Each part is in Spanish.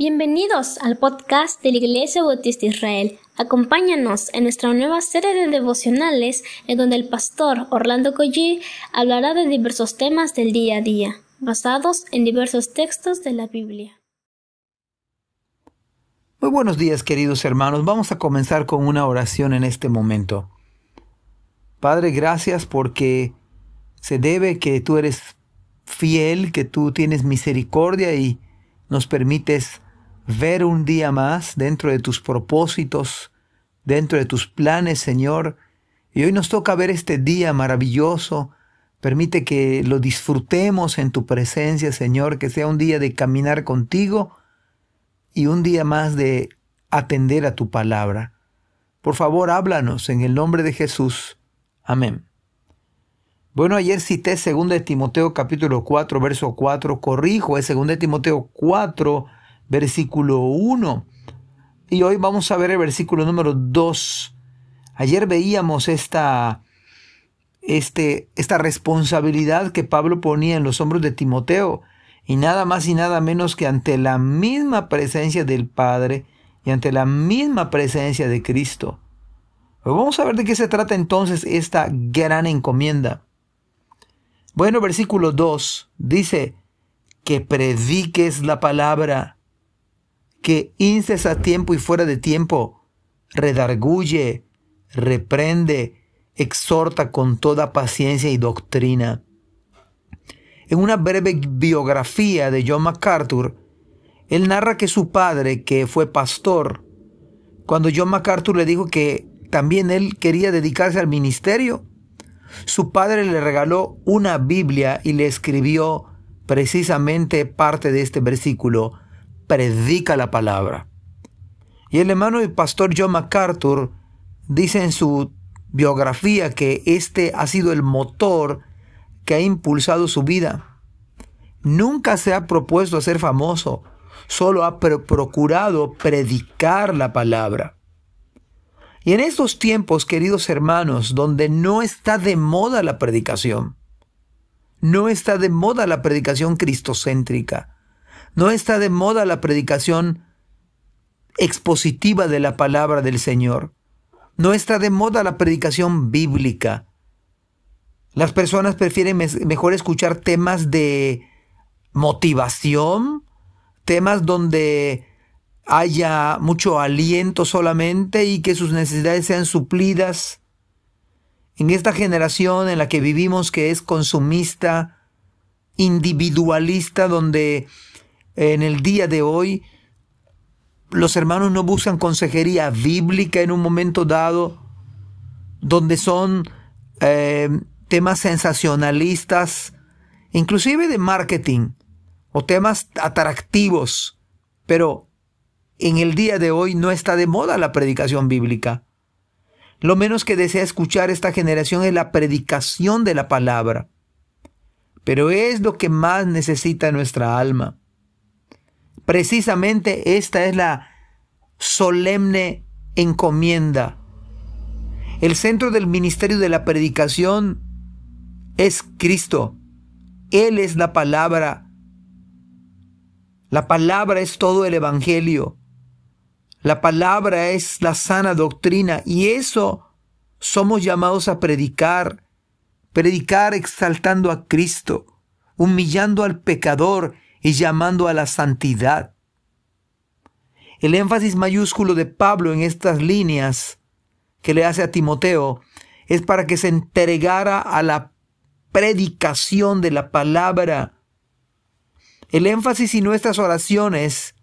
Bienvenidos al podcast de la Iglesia Bautista Israel. Acompáñanos en nuestra nueva serie de devocionales en donde el pastor Orlando Collie hablará de diversos temas del día a día, basados en diversos textos de la Biblia. Muy buenos días queridos hermanos. Vamos a comenzar con una oración en este momento. Padre, gracias porque se debe que tú eres fiel, que tú tienes misericordia y nos permites ver un día más dentro de tus propósitos, dentro de tus planes, Señor. Y hoy nos toca ver este día maravilloso. Permite que lo disfrutemos en tu presencia, Señor, que sea un día de caminar contigo y un día más de atender a tu palabra. Por favor, háblanos en el nombre de Jesús. Amén. Bueno, ayer cité 2 de Timoteo capítulo 4, verso 4, corrijo, es 2 de Timoteo 4, versículo 1. Y hoy vamos a ver el versículo número 2. Ayer veíamos esta, este, esta responsabilidad que Pablo ponía en los hombros de Timoteo, y nada más y nada menos que ante la misma presencia del Padre y ante la misma presencia de Cristo. vamos a ver de qué se trata entonces esta gran encomienda. Bueno, versículo 2 dice que prediques la palabra que instes a tiempo y fuera de tiempo, redarguye, reprende, exhorta con toda paciencia y doctrina. En una breve biografía de John MacArthur, él narra que su padre, que fue pastor, cuando John MacArthur le dijo que también él quería dedicarse al ministerio, su padre le regaló una Biblia y le escribió precisamente parte de este versículo, predica la palabra. Y el hermano y pastor John MacArthur dice en su biografía que este ha sido el motor que ha impulsado su vida. Nunca se ha propuesto ser famoso, solo ha procurado predicar la palabra. Y en estos tiempos, queridos hermanos, donde no está de moda la predicación, no está de moda la predicación cristocéntrica, no está de moda la predicación expositiva de la palabra del Señor. No está de moda la predicación bíblica. Las personas prefieren mejor escuchar temas de motivación, temas donde haya mucho aliento solamente y que sus necesidades sean suplidas. En esta generación en la que vivimos que es consumista, individualista, donde en el día de hoy los hermanos no buscan consejería bíblica en un momento dado, donde son eh, temas sensacionalistas, inclusive de marketing, o temas atractivos, pero en el día de hoy no está de moda la predicación bíblica. Lo menos que desea escuchar esta generación es la predicación de la palabra. Pero es lo que más necesita nuestra alma. Precisamente esta es la solemne encomienda. El centro del ministerio de la predicación es Cristo. Él es la palabra. La palabra es todo el Evangelio. La palabra es la sana doctrina y eso somos llamados a predicar. Predicar exaltando a Cristo, humillando al pecador y llamando a la santidad. El énfasis mayúsculo de Pablo en estas líneas que le hace a Timoteo es para que se entregara a la predicación de la palabra. El énfasis y nuestras oraciones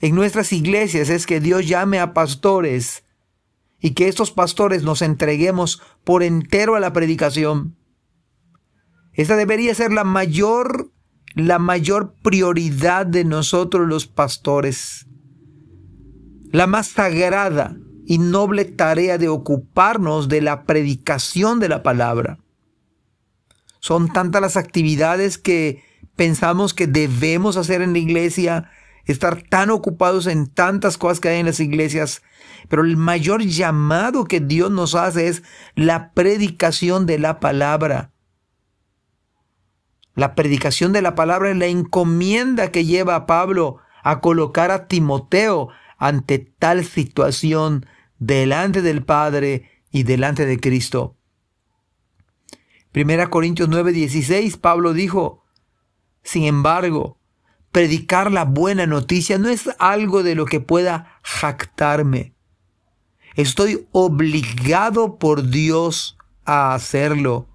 en nuestras iglesias es que Dios llame a pastores y que estos pastores nos entreguemos por entero a la predicación. Esa debería ser la mayor la mayor prioridad de nosotros los pastores, la más sagrada y noble tarea de ocuparnos de la predicación de la palabra. Son tantas las actividades que pensamos que debemos hacer en la iglesia, estar tan ocupados en tantas cosas que hay en las iglesias, pero el mayor llamado que Dios nos hace es la predicación de la palabra. La predicación de la palabra es la encomienda que lleva a Pablo a colocar a Timoteo ante tal situación delante del Padre y delante de Cristo. Primera Corintios 9:16, Pablo dijo, sin embargo, predicar la buena noticia no es algo de lo que pueda jactarme. Estoy obligado por Dios a hacerlo.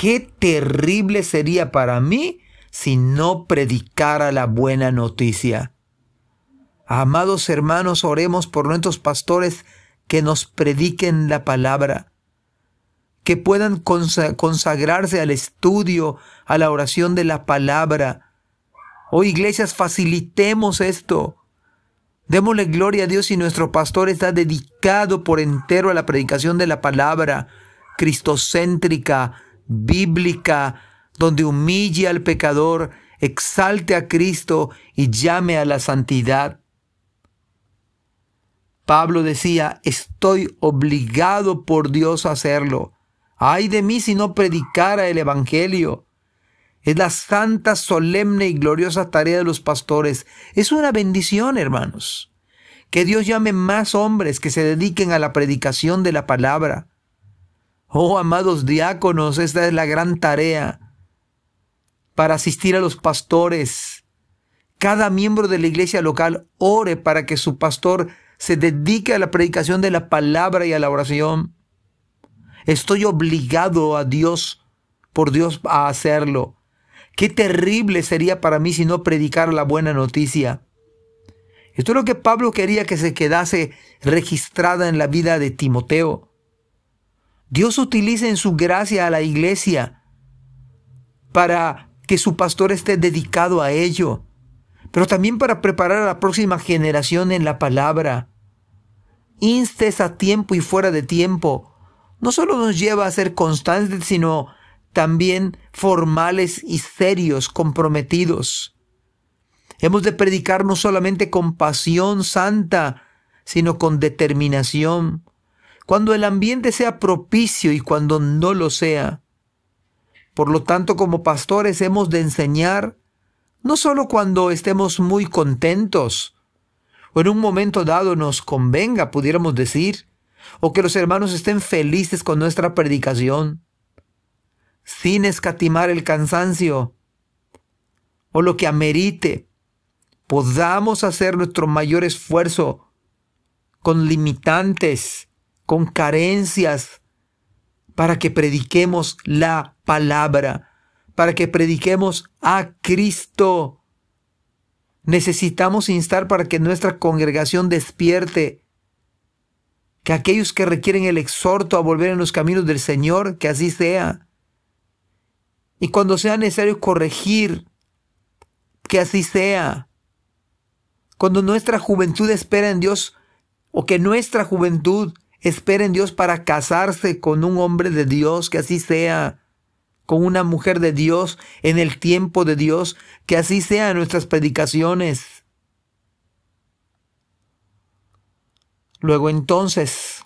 Qué terrible sería para mí si no predicara la buena noticia. Amados hermanos, oremos por nuestros pastores que nos prediquen la palabra, que puedan consagrarse al estudio, a la oración de la palabra. Oh iglesias, facilitemos esto. Démosle gloria a Dios si nuestro pastor está dedicado por entero a la predicación de la palabra, cristocéntrica, bíblica, donde humille al pecador, exalte a Cristo y llame a la santidad. Pablo decía, estoy obligado por Dios a hacerlo. Ay de mí si no predicara el Evangelio. Es la santa, solemne y gloriosa tarea de los pastores. Es una bendición, hermanos. Que Dios llame más hombres que se dediquen a la predicación de la palabra. Oh, amados diáconos, esta es la gran tarea para asistir a los pastores. Cada miembro de la iglesia local ore para que su pastor se dedique a la predicación de la palabra y a la oración. Estoy obligado a Dios, por Dios, a hacerlo. Qué terrible sería para mí si no predicara la buena noticia. Esto es lo que Pablo quería que se quedase registrada en la vida de Timoteo. Dios utiliza en su gracia a la iglesia para que su pastor esté dedicado a ello, pero también para preparar a la próxima generación en la palabra. Instes a tiempo y fuera de tiempo, no solo nos lleva a ser constantes, sino también formales y serios, comprometidos. Hemos de predicar no solamente con pasión santa, sino con determinación, cuando el ambiente sea propicio y cuando no lo sea. Por lo tanto, como pastores hemos de enseñar, no solo cuando estemos muy contentos, o en un momento dado nos convenga, pudiéramos decir, o que los hermanos estén felices con nuestra predicación, sin escatimar el cansancio, o lo que amerite, podamos hacer nuestro mayor esfuerzo con limitantes, con carencias, para que prediquemos la palabra, para que prediquemos a Cristo necesitamos instar para que nuestra congregación despierte, que aquellos que requieren el exhorto a volver en los caminos del Señor, que así sea. Y cuando sea necesario corregir, que así sea. Cuando nuestra juventud espera en Dios, o que nuestra juventud espera en Dios para casarse con un hombre de Dios, que así sea con una mujer de Dios en el tiempo de Dios, que así sean nuestras predicaciones. Luego entonces,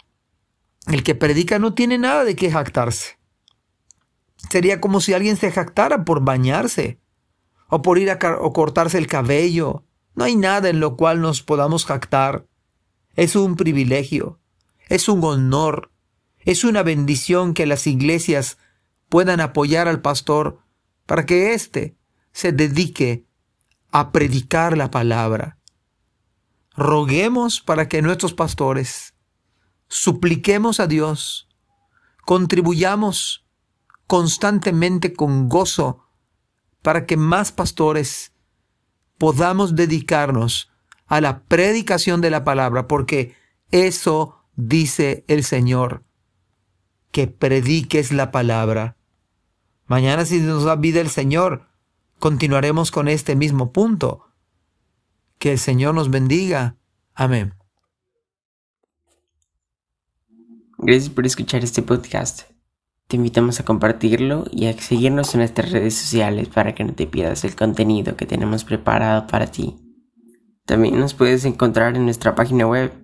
el que predica no tiene nada de qué jactarse. Sería como si alguien se jactara por bañarse o por ir a o cortarse el cabello. No hay nada en lo cual nos podamos jactar. Es un privilegio, es un honor, es una bendición que las iglesias puedan apoyar al pastor para que éste se dedique a predicar la palabra. Roguemos para que nuestros pastores supliquemos a Dios, contribuyamos constantemente con gozo para que más pastores podamos dedicarnos a la predicación de la palabra, porque eso dice el Señor, que prediques la palabra. Mañana si nos da vida el Señor, continuaremos con este mismo punto. Que el Señor nos bendiga. Amén. Gracias por escuchar este podcast. Te invitamos a compartirlo y a seguirnos en nuestras redes sociales para que no te pierdas el contenido que tenemos preparado para ti. También nos puedes encontrar en nuestra página web